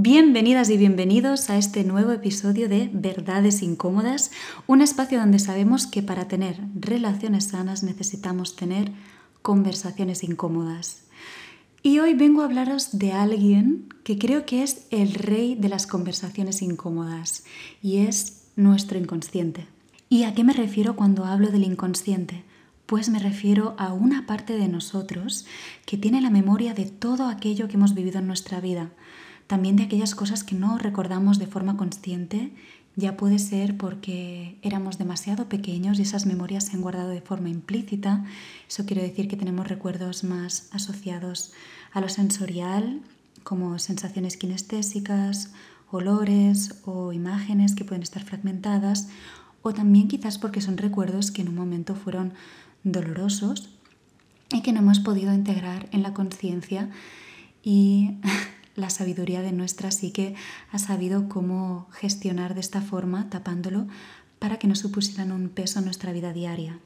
Bienvenidas y bienvenidos a este nuevo episodio de Verdades Incómodas, un espacio donde sabemos que para tener relaciones sanas necesitamos tener conversaciones incómodas. Y hoy vengo a hablaros de alguien que creo que es el rey de las conversaciones incómodas y es nuestro inconsciente. ¿Y a qué me refiero cuando hablo del inconsciente? Pues me refiero a una parte de nosotros que tiene la memoria de todo aquello que hemos vivido en nuestra vida también de aquellas cosas que no recordamos de forma consciente, ya puede ser porque éramos demasiado pequeños y esas memorias se han guardado de forma implícita. Eso quiere decir que tenemos recuerdos más asociados a lo sensorial, como sensaciones kinestésicas, olores o imágenes que pueden estar fragmentadas, o también quizás porque son recuerdos que en un momento fueron dolorosos y que no hemos podido integrar en la conciencia y la sabiduría de nuestra psique ha sabido cómo gestionar de esta forma, tapándolo, para que no supusieran un peso en nuestra vida diaria.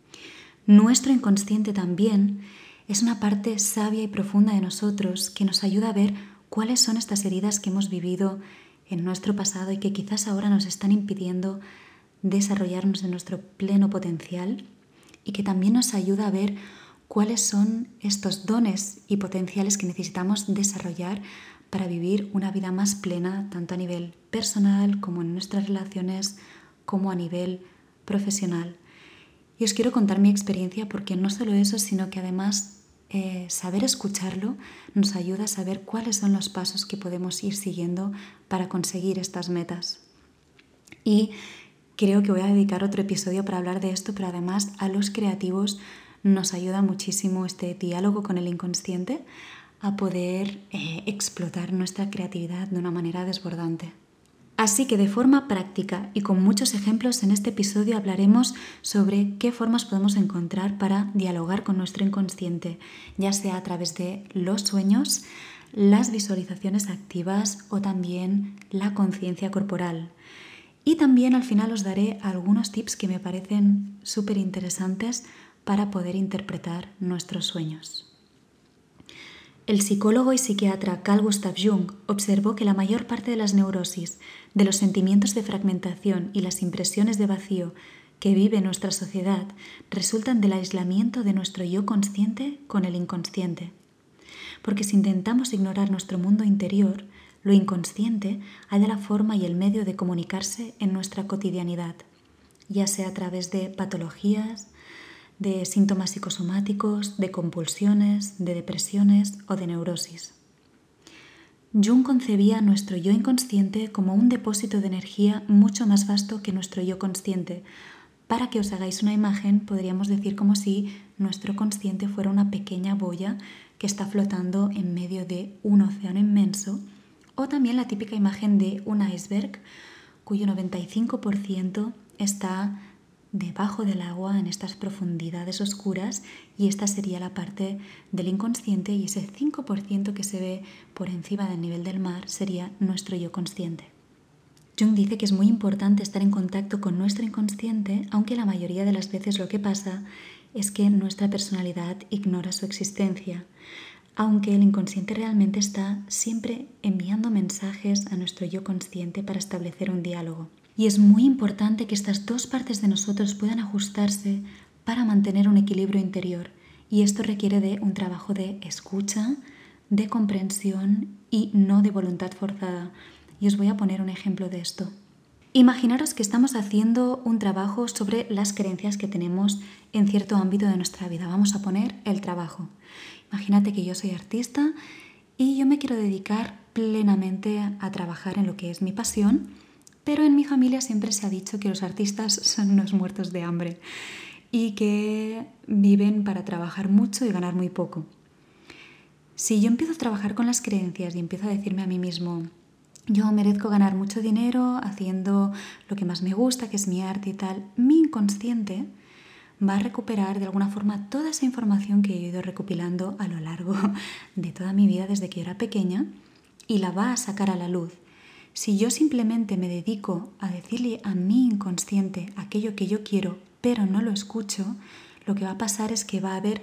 Nuestro inconsciente también es una parte sabia y profunda de nosotros que nos ayuda a ver cuáles son estas heridas que hemos vivido en nuestro pasado y que quizás ahora nos están impidiendo desarrollarnos en nuestro pleno potencial y que también nos ayuda a ver cuáles son estos dones y potenciales que necesitamos desarrollar para vivir una vida más plena, tanto a nivel personal como en nuestras relaciones, como a nivel profesional. Y os quiero contar mi experiencia porque no solo eso, sino que además eh, saber escucharlo nos ayuda a saber cuáles son los pasos que podemos ir siguiendo para conseguir estas metas. Y creo que voy a dedicar otro episodio para hablar de esto, pero además a los creativos nos ayuda muchísimo este diálogo con el inconsciente a poder eh, explotar nuestra creatividad de una manera desbordante. Así que de forma práctica y con muchos ejemplos en este episodio hablaremos sobre qué formas podemos encontrar para dialogar con nuestro inconsciente, ya sea a través de los sueños, las visualizaciones activas o también la conciencia corporal. Y también al final os daré algunos tips que me parecen súper interesantes para poder interpretar nuestros sueños. El psicólogo y psiquiatra Carl Gustav Jung observó que la mayor parte de las neurosis, de los sentimientos de fragmentación y las impresiones de vacío que vive nuestra sociedad resultan del aislamiento de nuestro yo consciente con el inconsciente. Porque si intentamos ignorar nuestro mundo interior, lo inconsciente halla la forma y el medio de comunicarse en nuestra cotidianidad, ya sea a través de patologías, de síntomas psicosomáticos, de compulsiones, de depresiones o de neurosis. Jung concebía nuestro yo inconsciente como un depósito de energía mucho más vasto que nuestro yo consciente. Para que os hagáis una imagen, podríamos decir como si nuestro consciente fuera una pequeña boya que está flotando en medio de un océano inmenso, o también la típica imagen de un iceberg cuyo 95% está debajo del agua en estas profundidades oscuras y esta sería la parte del inconsciente y ese 5% que se ve por encima del nivel del mar sería nuestro yo consciente. Jung dice que es muy importante estar en contacto con nuestro inconsciente, aunque la mayoría de las veces lo que pasa es que nuestra personalidad ignora su existencia, aunque el inconsciente realmente está siempre enviando mensajes a nuestro yo consciente para establecer un diálogo. Y es muy importante que estas dos partes de nosotros puedan ajustarse para mantener un equilibrio interior. Y esto requiere de un trabajo de escucha, de comprensión y no de voluntad forzada. Y os voy a poner un ejemplo de esto. Imaginaros que estamos haciendo un trabajo sobre las creencias que tenemos en cierto ámbito de nuestra vida. Vamos a poner el trabajo. Imagínate que yo soy artista y yo me quiero dedicar plenamente a trabajar en lo que es mi pasión pero en mi familia siempre se ha dicho que los artistas son unos muertos de hambre y que viven para trabajar mucho y ganar muy poco. Si yo empiezo a trabajar con las creencias y empiezo a decirme a mí mismo, yo merezco ganar mucho dinero haciendo lo que más me gusta, que es mi arte y tal, mi inconsciente va a recuperar de alguna forma toda esa información que he ido recopilando a lo largo de toda mi vida desde que era pequeña y la va a sacar a la luz si yo simplemente me dedico a decirle a mi inconsciente aquello que yo quiero, pero no lo escucho, lo que va a pasar es que va a haber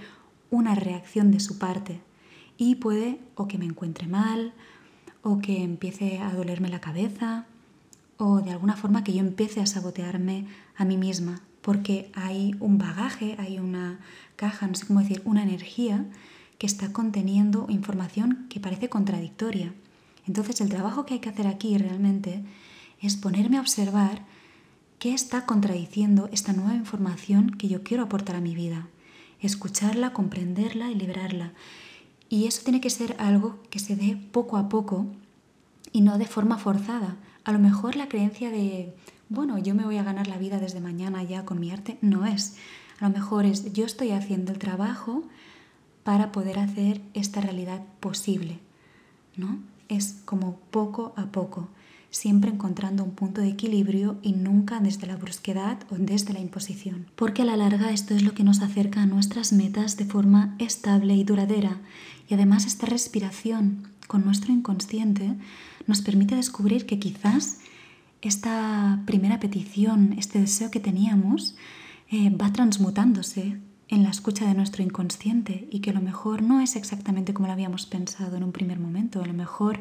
una reacción de su parte y puede o que me encuentre mal, o que empiece a dolerme la cabeza o de alguna forma que yo empiece a sabotearme a mí misma, porque hay un bagaje, hay una caja, no sé cómo decir, una energía que está conteniendo información que parece contradictoria. Entonces el trabajo que hay que hacer aquí realmente es ponerme a observar qué está contradiciendo esta nueva información que yo quiero aportar a mi vida, escucharla, comprenderla y liberarla. Y eso tiene que ser algo que se dé poco a poco y no de forma forzada. A lo mejor la creencia de, bueno, yo me voy a ganar la vida desde mañana ya con mi arte, no es. A lo mejor es, yo estoy haciendo el trabajo para poder hacer esta realidad posible, ¿no? Es como poco a poco, siempre encontrando un punto de equilibrio y nunca desde la brusquedad o desde la imposición. Porque a la larga esto es lo que nos acerca a nuestras metas de forma estable y duradera. Y además esta respiración con nuestro inconsciente nos permite descubrir que quizás esta primera petición, este deseo que teníamos, eh, va transmutándose en la escucha de nuestro inconsciente y que a lo mejor no es exactamente como lo habíamos pensado en un primer momento, a lo mejor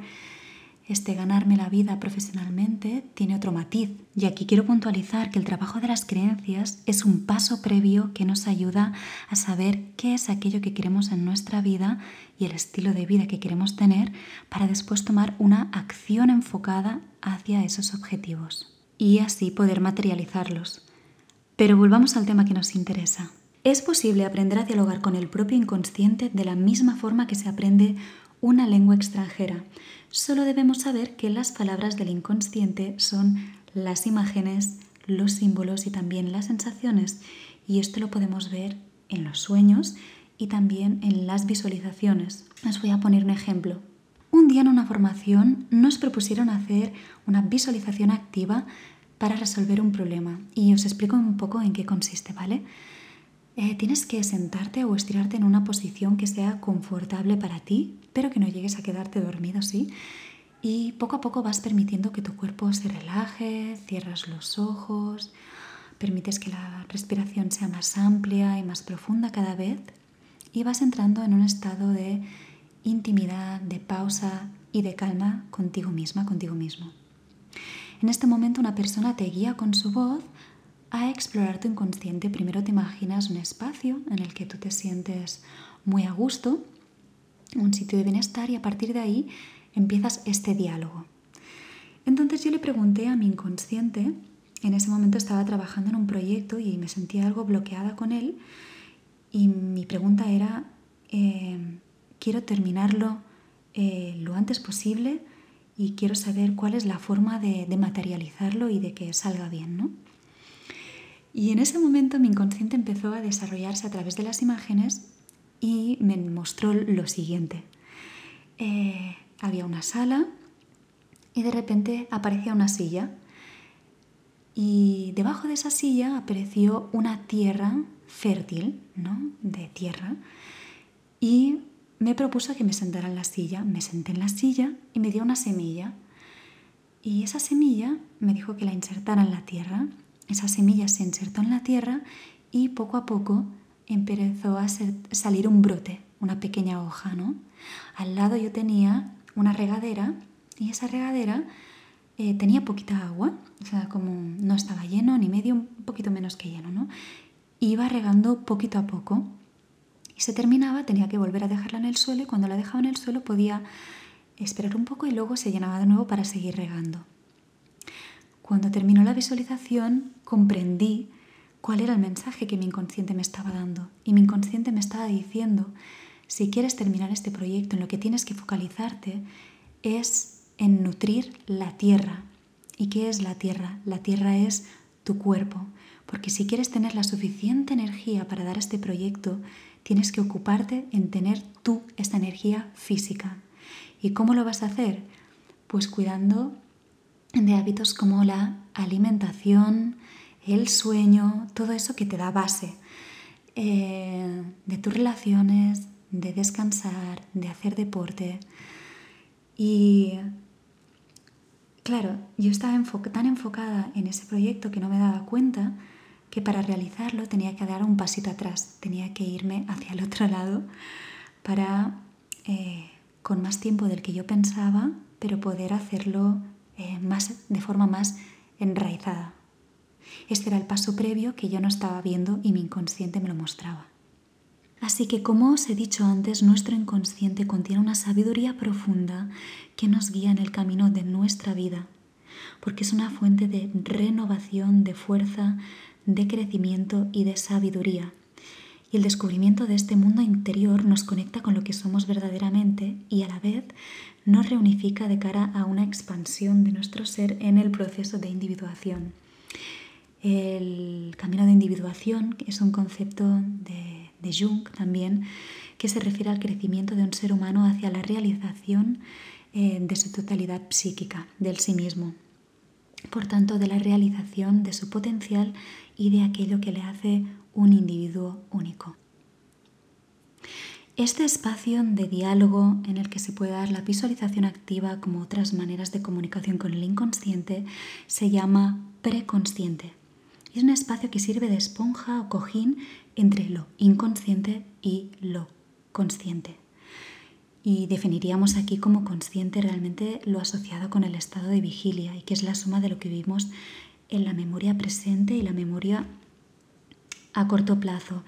este ganarme la vida profesionalmente tiene otro matiz. Y aquí quiero puntualizar que el trabajo de las creencias es un paso previo que nos ayuda a saber qué es aquello que queremos en nuestra vida y el estilo de vida que queremos tener para después tomar una acción enfocada hacia esos objetivos y así poder materializarlos. Pero volvamos al tema que nos interesa. Es posible aprender a dialogar con el propio inconsciente de la misma forma que se aprende una lengua extranjera. Solo debemos saber que las palabras del inconsciente son las imágenes, los símbolos y también las sensaciones. Y esto lo podemos ver en los sueños y también en las visualizaciones. Os voy a poner un ejemplo. Un día en una formación nos propusieron hacer una visualización activa para resolver un problema y os explico un poco en qué consiste, ¿vale? Eh, tienes que sentarte o estirarte en una posición que sea confortable para ti, pero que no llegues a quedarte dormido, ¿sí? Y poco a poco vas permitiendo que tu cuerpo se relaje, cierras los ojos, permites que la respiración sea más amplia y más profunda cada vez y vas entrando en un estado de intimidad, de pausa y de calma contigo misma, contigo mismo. En este momento una persona te guía con su voz a explorar tu inconsciente. Primero te imaginas un espacio en el que tú te sientes muy a gusto, un sitio de bienestar y a partir de ahí empiezas este diálogo. Entonces yo le pregunté a mi inconsciente, en ese momento estaba trabajando en un proyecto y me sentía algo bloqueada con él y mi pregunta era, eh, quiero terminarlo eh, lo antes posible y quiero saber cuál es la forma de, de materializarlo y de que salga bien, ¿no? Y en ese momento mi inconsciente empezó a desarrollarse a través de las imágenes y me mostró lo siguiente. Eh, había una sala y de repente aparecía una silla y debajo de esa silla apareció una tierra fértil, ¿no? De tierra y me propuso que me sentara en la silla. Me senté en la silla y me dio una semilla. Y esa semilla me dijo que la insertara en la tierra esa semilla se insertó en la tierra y poco a poco empezó a salir un brote, una pequeña hoja, ¿no? Al lado yo tenía una regadera y esa regadera eh, tenía poquita agua, o sea, como no estaba lleno ni medio, un poquito menos que lleno, ¿no? Iba regando poquito a poco y se terminaba, tenía que volver a dejarla en el suelo y cuando la dejaba en el suelo podía esperar un poco y luego se llenaba de nuevo para seguir regando. Cuando terminó la visualización comprendí cuál era el mensaje que mi inconsciente me estaba dando. Y mi inconsciente me estaba diciendo, si quieres terminar este proyecto, en lo que tienes que focalizarte es en nutrir la tierra. ¿Y qué es la tierra? La tierra es tu cuerpo. Porque si quieres tener la suficiente energía para dar este proyecto, tienes que ocuparte en tener tú esta energía física. ¿Y cómo lo vas a hacer? Pues cuidando de hábitos como la alimentación, el sueño, todo eso que te da base eh, de tus relaciones, de descansar, de hacer deporte. Y claro, yo estaba tan enfocada en ese proyecto que no me daba cuenta que para realizarlo tenía que dar un pasito atrás, tenía que irme hacia el otro lado para, eh, con más tiempo del que yo pensaba, pero poder hacerlo eh, más, de forma más enraizada. Este era el paso previo que yo no estaba viendo y mi inconsciente me lo mostraba. Así que, como os he dicho antes, nuestro inconsciente contiene una sabiduría profunda que nos guía en el camino de nuestra vida, porque es una fuente de renovación, de fuerza, de crecimiento y de sabiduría. Y el descubrimiento de este mundo interior nos conecta con lo que somos verdaderamente y a la vez nos reunifica de cara a una expansión de nuestro ser en el proceso de individuación. El camino de individuación es un concepto de de Jung también, que se refiere al crecimiento de un ser humano hacia la realización eh, de su totalidad psíquica, del sí mismo. Por tanto, de la realización de su potencial y de aquello que le hace un individuo único. Este espacio de diálogo en el que se puede dar la visualización activa como otras maneras de comunicación con el inconsciente se llama preconsciente. Es un espacio que sirve de esponja o cojín entre lo inconsciente y lo consciente. Y definiríamos aquí como consciente realmente lo asociado con el estado de vigilia y que es la suma de lo que vivimos en la memoria presente y la memoria a corto plazo.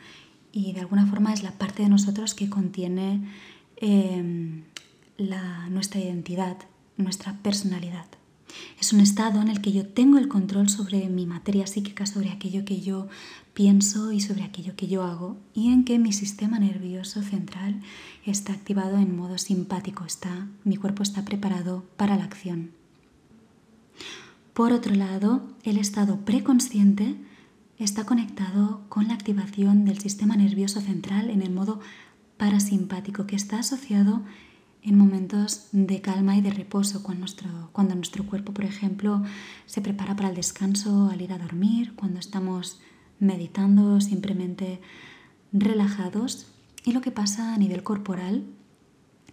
Y de alguna forma es la parte de nosotros que contiene em, nuestra identidad, nuestra personalidad. Es un estado en el que yo tengo el control sobre mi materia psíquica, sobre aquello que yo pienso y sobre aquello que yo hago, y en que mi sistema nervioso central está activado en modo simpático, está, mi cuerpo está preparado para la acción. Por otro lado, el estado preconsciente está conectado con la activación del sistema nervioso central en el modo parasimpático, que está asociado en momentos de calma y de reposo, cuando nuestro, cuando nuestro cuerpo, por ejemplo, se prepara para el descanso al ir a dormir, cuando estamos meditando simplemente relajados. Y lo que pasa a nivel corporal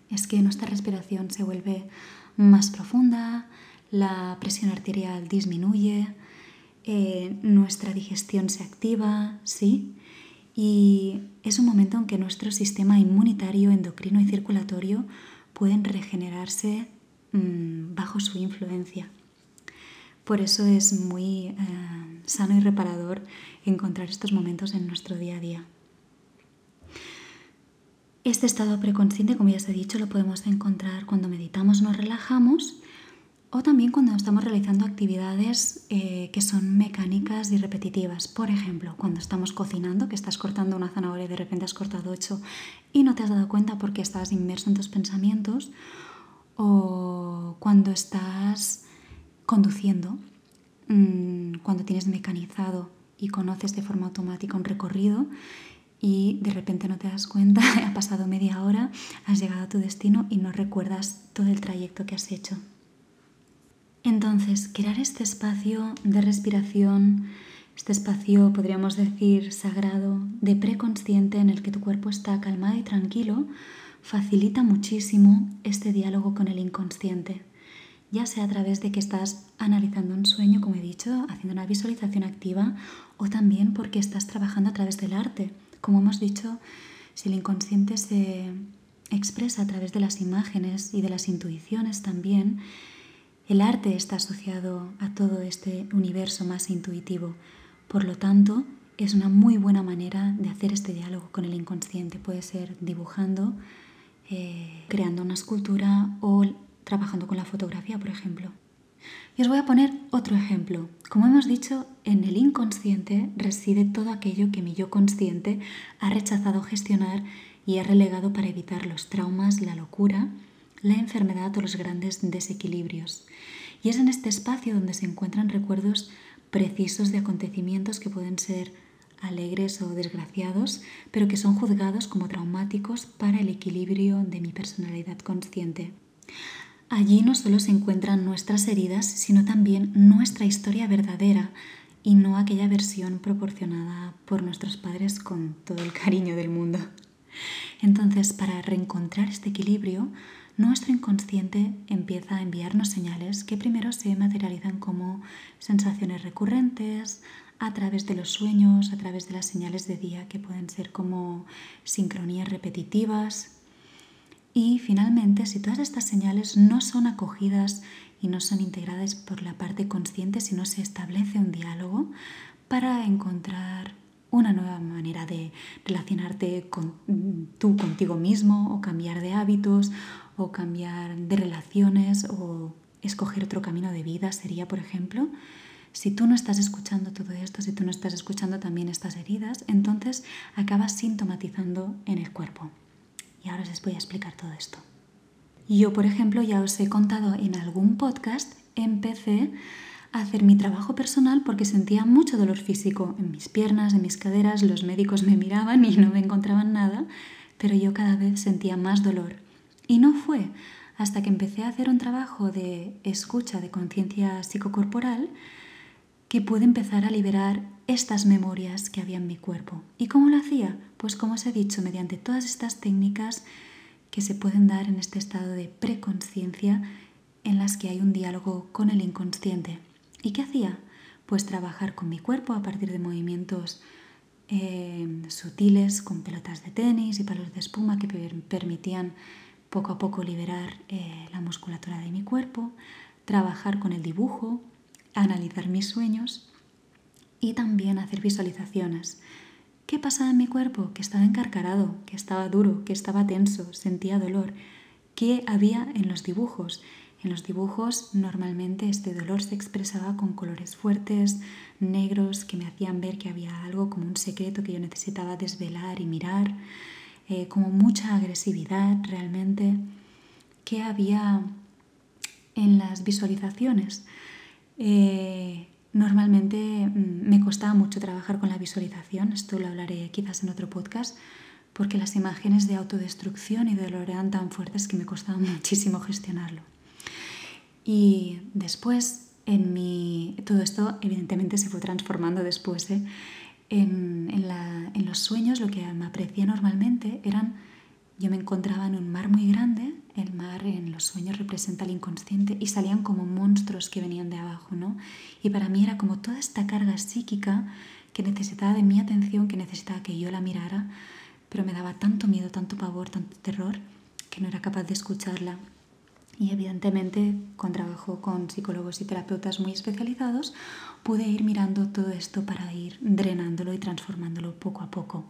es que nuestra respiración se vuelve más profunda, la presión arterial disminuye, eh, nuestra digestión se activa, ¿sí? Y es un momento en que nuestro sistema inmunitario, endocrino y circulatorio pueden regenerarse mm, bajo su influencia. Por eso es muy eh, sano y reparador encontrar estos momentos en nuestro día a día. Este estado preconsciente, como ya os he dicho, lo podemos encontrar cuando meditamos, nos relajamos o también cuando estamos realizando actividades eh, que son mecánicas y repetitivas. Por ejemplo, cuando estamos cocinando, que estás cortando una zanahoria y de repente has cortado ocho y no te has dado cuenta porque estás inmerso en tus pensamientos. O cuando estás conduciendo, mm, cuando tienes mecanizado y conoces de forma automática un recorrido y de repente no te das cuenta, ha pasado media hora, has llegado a tu destino y no recuerdas todo el trayecto que has hecho. Entonces, crear este espacio de respiración, este espacio, podríamos decir, sagrado, de preconsciente en el que tu cuerpo está calmado y tranquilo, facilita muchísimo este diálogo con el inconsciente, ya sea a través de que estás analizando un sueño, como he dicho, haciendo una visualización activa, o también porque estás trabajando a través del arte. Como hemos dicho, si el inconsciente se expresa a través de las imágenes y de las intuiciones también, el arte está asociado a todo este universo más intuitivo. Por lo tanto, es una muy buena manera de hacer este diálogo con el inconsciente. Puede ser dibujando, eh, creando una escultura o trabajando con la fotografía, por ejemplo. Y os voy a poner otro ejemplo. Como hemos dicho, en el inconsciente reside todo aquello que mi yo consciente ha rechazado gestionar y ha relegado para evitar los traumas, la locura la enfermedad o los grandes desequilibrios. Y es en este espacio donde se encuentran recuerdos precisos de acontecimientos que pueden ser alegres o desgraciados, pero que son juzgados como traumáticos para el equilibrio de mi personalidad consciente. Allí no solo se encuentran nuestras heridas, sino también nuestra historia verdadera y no aquella versión proporcionada por nuestros padres con todo el cariño del mundo. Entonces, para reencontrar este equilibrio, nuestro inconsciente empieza a enviarnos señales que primero se materializan como sensaciones recurrentes, a través de los sueños, a través de las señales de día que pueden ser como sincronías repetitivas. Y finalmente, si todas estas señales no son acogidas y no son integradas por la parte consciente, si no se establece un diálogo para encontrar una nueva manera de relacionarte con, tú contigo mismo o cambiar de hábitos o cambiar de relaciones o escoger otro camino de vida sería, por ejemplo, si tú no estás escuchando todo esto, si tú no estás escuchando también estas heridas, entonces acabas sintomatizando en el cuerpo. Y ahora os voy a explicar todo esto. Yo, por ejemplo, ya os he contado en algún podcast, empecé hacer mi trabajo personal porque sentía mucho dolor físico en mis piernas, en mis caderas, los médicos me miraban y no me encontraban nada, pero yo cada vez sentía más dolor. Y no fue hasta que empecé a hacer un trabajo de escucha de conciencia psicocorporal que pude empezar a liberar estas memorias que había en mi cuerpo. ¿Y cómo lo hacía? Pues como os he dicho, mediante todas estas técnicas que se pueden dar en este estado de preconciencia en las que hay un diálogo con el inconsciente. ¿Y qué hacía? Pues trabajar con mi cuerpo a partir de movimientos eh, sutiles con pelotas de tenis y palos de espuma que permitían poco a poco liberar eh, la musculatura de mi cuerpo, trabajar con el dibujo, analizar mis sueños y también hacer visualizaciones. ¿Qué pasaba en mi cuerpo? Que estaba encarcarado, que estaba duro, que estaba tenso, sentía dolor. ¿Qué había en los dibujos? En los dibujos normalmente este dolor se expresaba con colores fuertes, negros, que me hacían ver que había algo como un secreto que yo necesitaba desvelar y mirar, eh, como mucha agresividad realmente. ¿Qué había en las visualizaciones? Eh, normalmente mm, me costaba mucho trabajar con la visualización, esto lo hablaré quizás en otro podcast, porque las imágenes de autodestrucción y dolor eran tan fuertes que me costaba muchísimo gestionarlo. Y después, en mi... todo esto evidentemente se fue transformando después. ¿eh? En, en los sueños lo que me aparecía normalmente eran yo me encontraba en un mar muy grande, el mar en los sueños representa el inconsciente y salían como monstruos que venían de abajo, ¿no? Y para mí era como toda esta carga psíquica que necesitaba de mi atención, que necesitaba que yo la mirara, pero me daba tanto miedo, tanto pavor, tanto terror, que no era capaz de escucharla. Y evidentemente, con trabajo con psicólogos y terapeutas muy especializados, pude ir mirando todo esto para ir drenándolo y transformándolo poco a poco.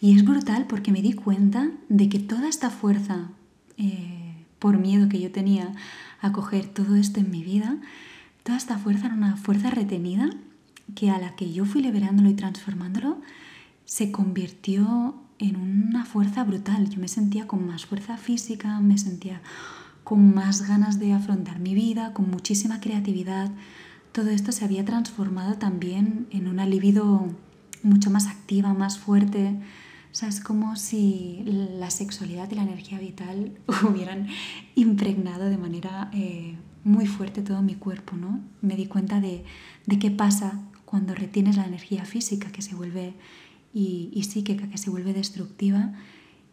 Y es brutal porque me di cuenta de que toda esta fuerza, eh, por miedo que yo tenía a coger todo esto en mi vida, toda esta fuerza era una fuerza retenida que a la que yo fui liberándolo y transformándolo, se convirtió en una fuerza brutal. Yo me sentía con más fuerza física, me sentía con más ganas de afrontar mi vida, con muchísima creatividad. Todo esto se había transformado también en una libido mucho más activa, más fuerte. O sea, es como si la sexualidad y la energía vital hubieran impregnado de manera eh, muy fuerte todo mi cuerpo, ¿no? Me di cuenta de, de, qué pasa cuando retienes la energía física que se vuelve y, y psíquica que se vuelve destructiva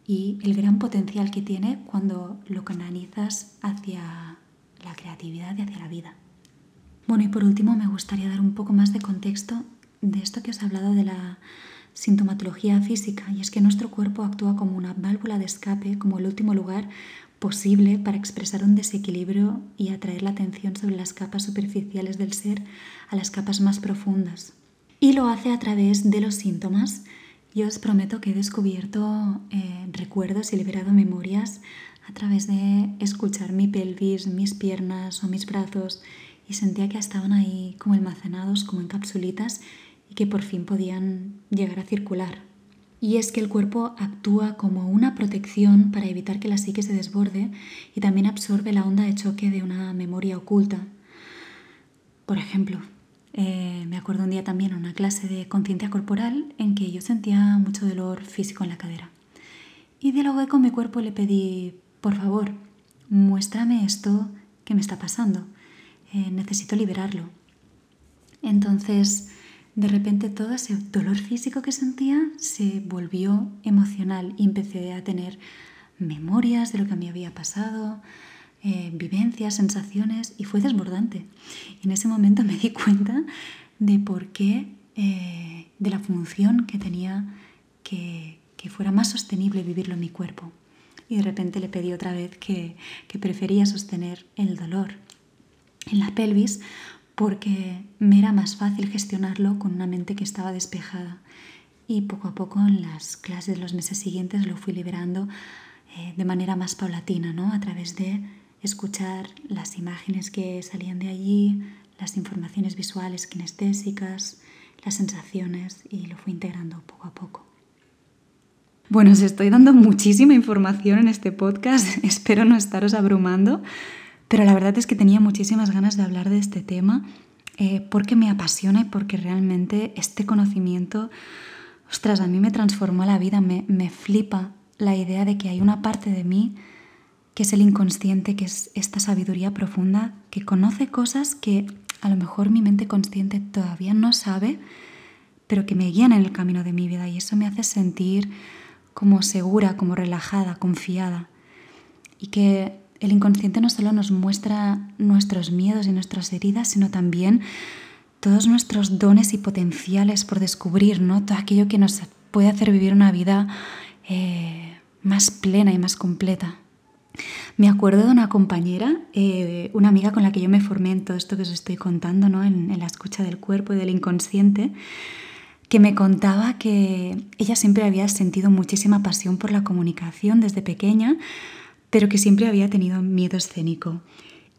y el gran potencial que tiene cuando lo canalizas hacia la creatividad y hacia la vida. Bueno, y por último me gustaría dar un poco más de contexto de esto que os he hablado de la sintomatología física, y es que nuestro cuerpo actúa como una válvula de escape, como el último lugar posible para expresar un desequilibrio y atraer la atención sobre las capas superficiales del ser a las capas más profundas. Y lo hace a través de los síntomas. Yo os prometo que he descubierto eh, recuerdos y liberado memorias a través de escuchar mi pelvis, mis piernas o mis brazos y sentía que estaban ahí como almacenados, como en capsulitas que por fin podían llegar a circular. Y es que el cuerpo actúa como una protección para evitar que la psique se desborde y también absorbe la onda de choque de una memoria oculta. Por ejemplo, eh, me acuerdo un día también en una clase de conciencia corporal en que yo sentía mucho dolor físico en la cadera. Y dialogué con mi cuerpo le pedí, por favor, muéstrame esto que me está pasando. Eh, necesito liberarlo. Entonces, de repente todo ese dolor físico que sentía se volvió emocional y empecé a tener memorias de lo que mí había pasado, eh, vivencias, sensaciones y fue desbordante. Y en ese momento me di cuenta de por qué, eh, de la función que tenía que, que fuera más sostenible vivirlo en mi cuerpo. y de repente le pedí otra vez que, que prefería sostener el dolor en la pelvis porque me era más fácil gestionarlo con una mente que estaba despejada. Y poco a poco en las clases de los meses siguientes lo fui liberando eh, de manera más paulatina, ¿no? a través de escuchar las imágenes que salían de allí, las informaciones visuales kinestésicas, las sensaciones y lo fui integrando poco a poco. Bueno, os estoy dando muchísima información en este podcast, espero no estaros abrumando, pero la verdad es que tenía muchísimas ganas de hablar de este tema eh, porque me apasiona y porque realmente este conocimiento, ostras, a mí me transformó la vida, me, me flipa la idea de que hay una parte de mí que es el inconsciente, que es esta sabiduría profunda, que conoce cosas que a lo mejor mi mente consciente todavía no sabe, pero que me guían en el camino de mi vida y eso me hace sentir como segura, como relajada, confiada. Y que el inconsciente no solo nos muestra nuestros miedos y nuestras heridas, sino también todos nuestros dones y potenciales por descubrir, ¿no? Todo aquello que nos puede hacer vivir una vida eh, más plena y más completa. Me acuerdo de una compañera, eh, una amiga con la que yo me formé en todo esto que os estoy contando, ¿no? en, la escucha del cuerpo y del inconsciente, que me contaba que ella siempre había sentido muchísima pasión por la comunicación desde pequeña, pero que siempre había tenido miedo escénico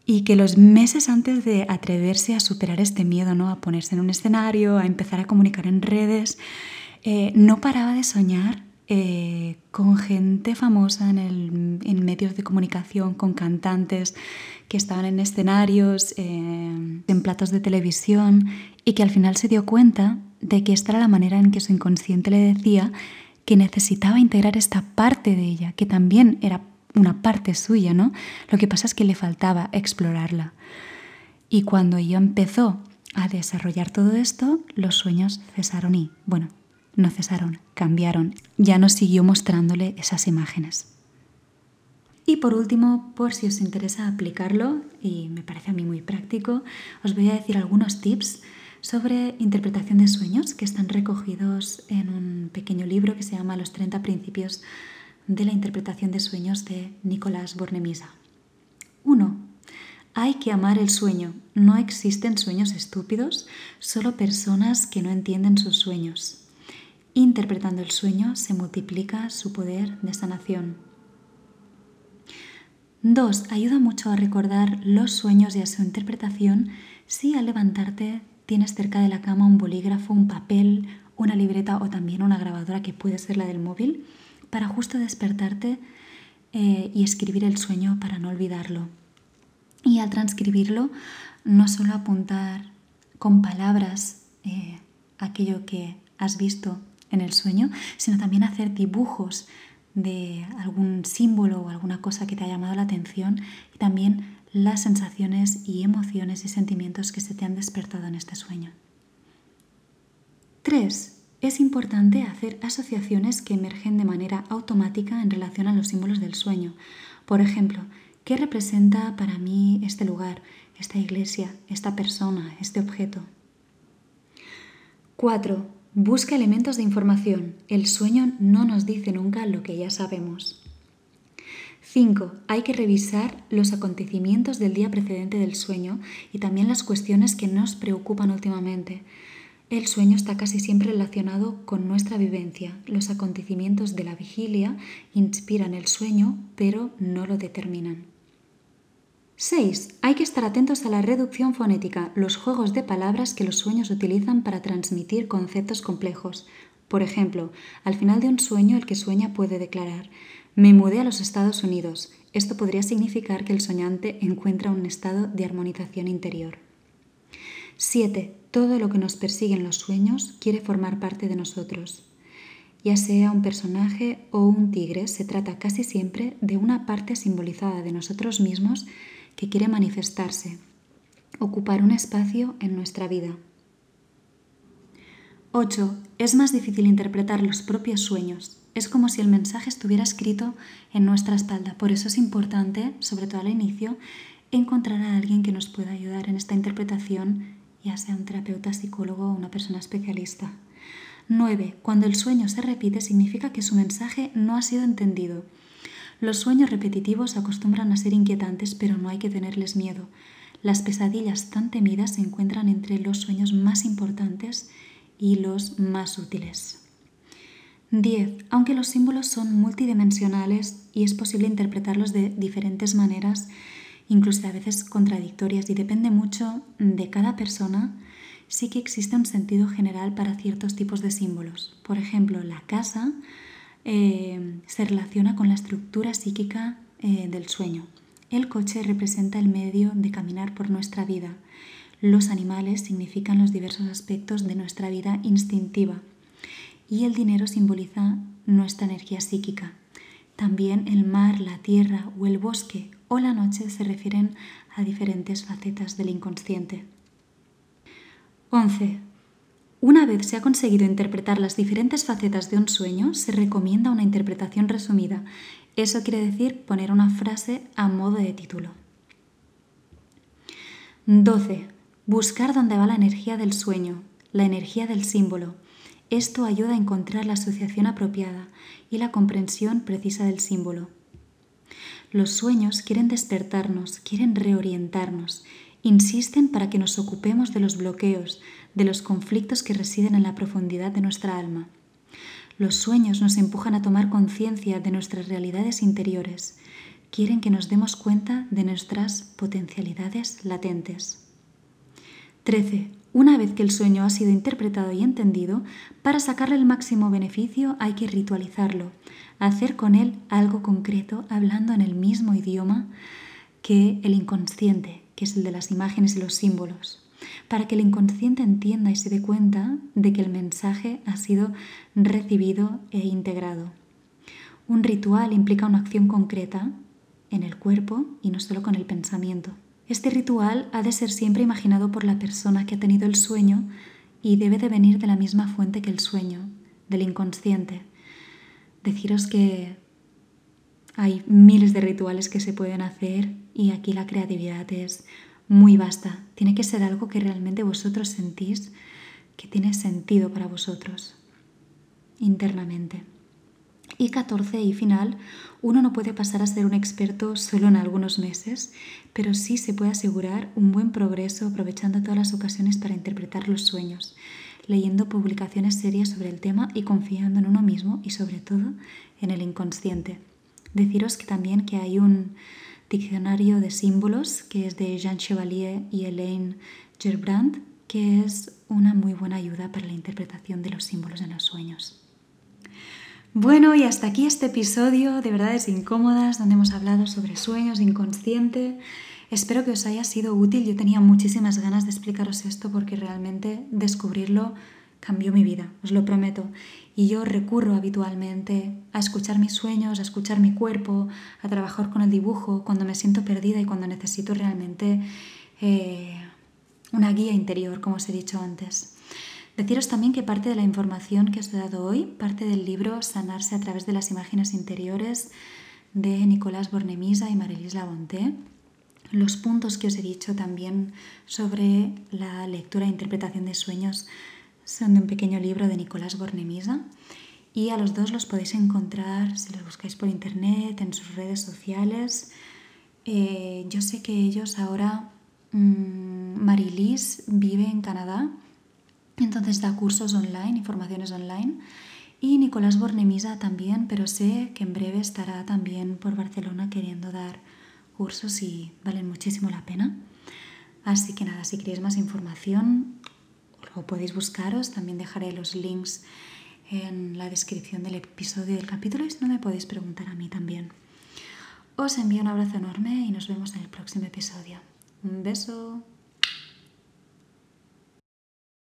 y que los meses antes de atreverse a superar este miedo, ¿no? a ponerse en un escenario, a empezar a comunicar en redes, eh, no paraba de soñar eh, con gente famosa en, medios de comunicación, con cantantes que estaban en escenarios, eh, en platos de televisión, y que al final se dio cuenta de que esta era la manera en que su inconsciente le decía que necesitaba integrar esta parte de ella, que también era una parte suya, ¿no? Lo que pasa es que le faltaba explorarla. Y cuando ella empezó a desarrollar todo esto, los sueños cesaron y, bueno, no cesaron, cambiaron, ya nos siguió mostrándole esas imágenes. Y por último, por si os interesa aplicarlo, y me parece a mí muy práctico, os voy a decir algunos tips sobre interpretación de sueños que están recogidos en un pequeño libro que se llama Los 30 principios de la interpretación de sueños de Nicolás Bornemisa. 1. Hay que amar el sueño. No existen sueños estúpidos, solo personas que no entienden sus sueños. Interpretando el sueño se multiplica su poder de sanación. 2. Ayuda mucho a recordar los sueños y a su interpretación si al levantarte tienes cerca de la cama un bolígrafo, un papel, una libreta o también una grabadora que puede ser la del móvil para justo despertarte eh, y escribir el sueño para no olvidarlo. Y al transcribirlo, no solo apuntar con palabras eh, aquello que has visto en el sueño, sino también hacer dibujos de algún símbolo o alguna cosa que te ha llamado la atención y también las sensaciones y emociones y sentimientos que se te han despertado en este sueño. 3. Es importante hacer asociaciones que emergen de manera automática en relación a los símbolos del sueño. Por ejemplo, ¿qué representa para mí este lugar, esta iglesia, esta persona, este objeto? 4. Busca elementos de información. El sueño no nos dice nunca lo que ya sabemos. 5. Hay que revisar los acontecimientos del día precedente del sueño y también las cuestiones que nos preocupan últimamente. El sueño está casi siempre relacionado con nuestra vivencia. Los acontecimientos de la vigilia inspiran el sueño, pero no lo determinan. 6. Hay que estar atentos a la reducción fonética, los juegos de palabras que los sueños utilizan para transmitir conceptos complejos. Por ejemplo, al final de un sueño el que sueña puede declarar, me mudé a los Estados Unidos. Esto podría significar que el soñante encuentra un estado de armonización interior. 7. Todo lo que nos persigue en los sueños quiere formar parte de nosotros. Ya sea un personaje o un tigre, se trata casi siempre de una parte simbolizada de nosotros mismos que quiere manifestarse, ocupar un espacio en nuestra vida. 8. Es más difícil interpretar los propios sueños. Es como si el mensaje estuviera escrito en nuestra espalda. Por eso es importante, sobre todo al inicio, encontrar a alguien que nos pueda ayudar en esta interpretación, ya sea un terapeuta, psicólogo o una persona especialista. 9. Cuando el sueño se repite significa que su mensaje no ha sido entendido Los sueños repetitivos acostumbran a ser inquietantes, pero no hay que tenerles miedo. Las pesadillas tan temidas se encuentran entre los sueños más importantes y los más útiles. 10. Aunque los símbolos son multidimensionales y es posible interpretarlos de diferentes maneras, incluso a veces contradictorias y depende mucho de cada persona, sí que existe un sentido general para ciertos tipos de símbolos. Por ejemplo, la casa eh, se relaciona con la estructura psíquica eh, del sueño. El coche representa el medio de caminar por nuestra vida. Los animales significan los diversos aspectos de nuestra vida instintiva. Y el dinero simboliza nuestra energía psíquica. También el mar, la tierra o el bosque o la noche se refieren a diferentes facetas del inconsciente. 11. Una vez se ha conseguido interpretar las diferentes facetas de un sueño, se recomienda una interpretación resumida. Eso quiere decir poner una frase a modo de título. 12. Buscar dónde va la energía del sueño, la energía del símbolo. Esto ayuda a encontrar la asociación apropiada y la comprensión precisa del símbolo. Los sueños quieren despertarnos, quieren reorientarnos, insisten para que nos ocupemos de los bloqueos, de los conflictos que residen en la profundidad de nuestra alma. Los sueños nos empujan a tomar conciencia de nuestras realidades interiores, quieren que nos demos cuenta de nuestras potencialidades latentes. 13. Una vez que el sueño ha sido interpretado y entendido, para sacarle el máximo beneficio hay que ritualizarlo, hacer con él algo concreto hablando en el mismo idioma que el inconsciente, que es el de las imágenes y los símbolos, para que el inconsciente entienda y se dé cuenta de que el mensaje ha sido recibido e integrado. Un ritual implica una acción concreta en el cuerpo y no solo con el pensamiento. Este ritual ha de ser siempre imaginado por la persona que ha tenido el sueño y debe de venir de la misma fuente que el sueño, del inconsciente. Deciros que hay miles de rituales que se pueden hacer y aquí la creatividad es muy vasta. Tiene que ser algo que realmente vosotros sentís que tiene sentido para vosotros internamente. Y 14 y final, uno no puede pasar a ser un experto solo en algunos meses, pero sí se puede asegurar un buen progreso aprovechando todas las ocasiones para interpretar los sueños, leyendo publicaciones serias sobre el tema y confiando en uno mismo y sobre todo en el inconsciente. Deciros que también que hay un diccionario de símbolos que es de Jean Chevalier y Elaine Gerbrand, que es una muy buena ayuda para la interpretación de los símbolos en los sueños. Bueno, y hasta aquí este episodio de Verdades Incómodas, donde hemos hablado sobre sueños, inconsciente. Espero que os haya sido útil. Yo tenía muchísimas ganas de explicaros esto porque realmente descubrirlo cambió mi vida, os lo prometo. Y yo recurro habitualmente a escuchar mis sueños, a escuchar mi cuerpo, a trabajar con el dibujo cuando me siento perdida y cuando necesito realmente eh, una guía interior, como os he dicho antes. Deciros también que parte de la información que os he dado hoy, parte del libro Sanarse a través de las imágenes interiores de Nicolás Bornemisa y Marelis Labonté, los puntos que os he dicho también sobre la lectura e interpretación de sueños son de un pequeño libro de Nicolás Bornemisa y a los dos los podéis encontrar si los buscáis por internet, en sus redes sociales. Eh, yo sé que ellos ahora, mmm, Marilis vive en Canadá entonces da cursos online, informaciones online. Y Nicolás Bornemisa también, pero sé que en breve estará también por Barcelona queriendo dar cursos y valen muchísimo la pena. Así que nada, si queréis más información, lo podéis buscaros. También dejaré los links en la descripción del episodio del capítulo y si no me podéis preguntar a mí también. Os envío un abrazo enorme y nos vemos en el próximo episodio. Un beso.